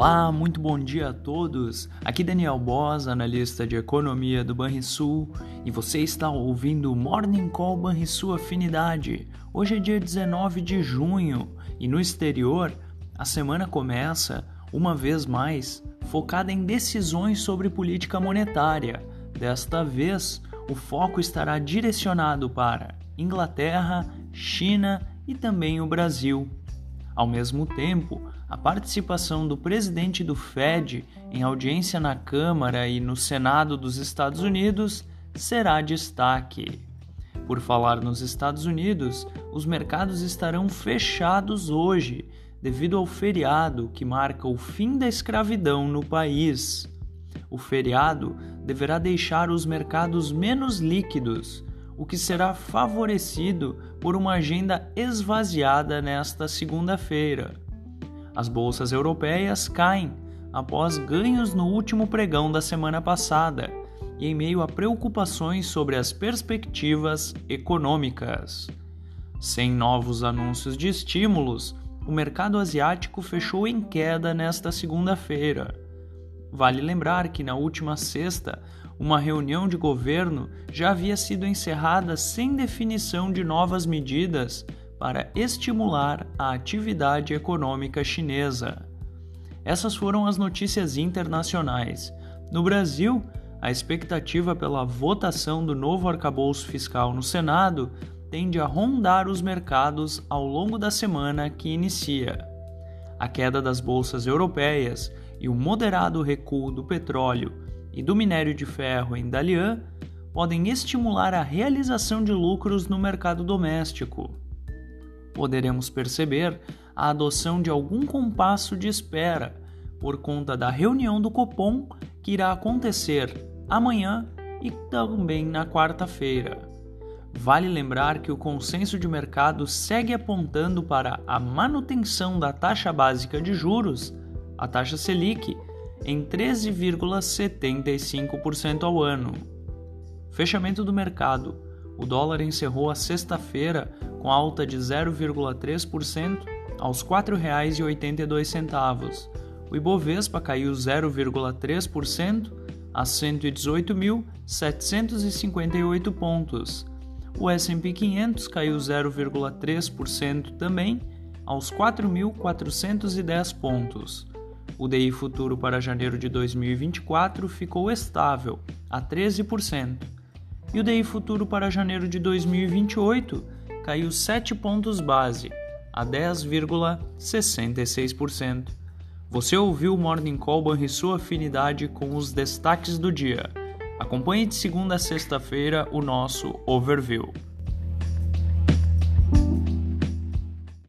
Olá, muito bom dia a todos. Aqui Daniel Boss, analista de economia do Banrisul, e você está ouvindo Morning Call Banrisul Afinidade. Hoje é dia 19 de junho e no exterior a semana começa, uma vez mais, focada em decisões sobre política monetária. Desta vez, o foco estará direcionado para Inglaterra, China e também o Brasil. Ao mesmo tempo, a participação do presidente do Fed em audiência na Câmara e no Senado dos Estados Unidos será destaque. Por falar nos Estados Unidos, os mercados estarão fechados hoje devido ao feriado que marca o fim da escravidão no país. O feriado deverá deixar os mercados menos líquidos, o que será favorecido por uma agenda esvaziada nesta segunda-feira. As bolsas europeias caem após ganhos no último pregão da semana passada e em meio a preocupações sobre as perspectivas econômicas. Sem novos anúncios de estímulos, o mercado asiático fechou em queda nesta segunda-feira. Vale lembrar que na última sexta, uma reunião de governo já havia sido encerrada sem definição de novas medidas para estimular a atividade econômica chinesa. Essas foram as notícias internacionais. No Brasil, a expectativa pela votação do novo arcabouço fiscal no Senado tende a rondar os mercados ao longo da semana que inicia. A queda das bolsas europeias e o moderado recuo do petróleo e do minério de ferro em Dalian podem estimular a realização de lucros no mercado doméstico poderemos perceber a adoção de algum compasso de espera por conta da reunião do Copom que irá acontecer amanhã e também na quarta-feira. Vale lembrar que o consenso de mercado segue apontando para a manutenção da taxa básica de juros, a taxa Selic, em 13,75% ao ano. Fechamento do mercado. O dólar encerrou a sexta-feira com alta de 0,3% aos R$ 4,82. O Ibovespa caiu 0,3% a 118.758 pontos. O S&P 500 caiu 0,3% também aos 4.410 pontos. O DI futuro para janeiro de 2024 ficou estável a 13%. E o DI futuro para janeiro de 2028 caiu 7 pontos base, a 10,66%. Você ouviu o Morning Call e sua afinidade com os destaques do dia. Acompanhe de segunda a sexta-feira o nosso overview.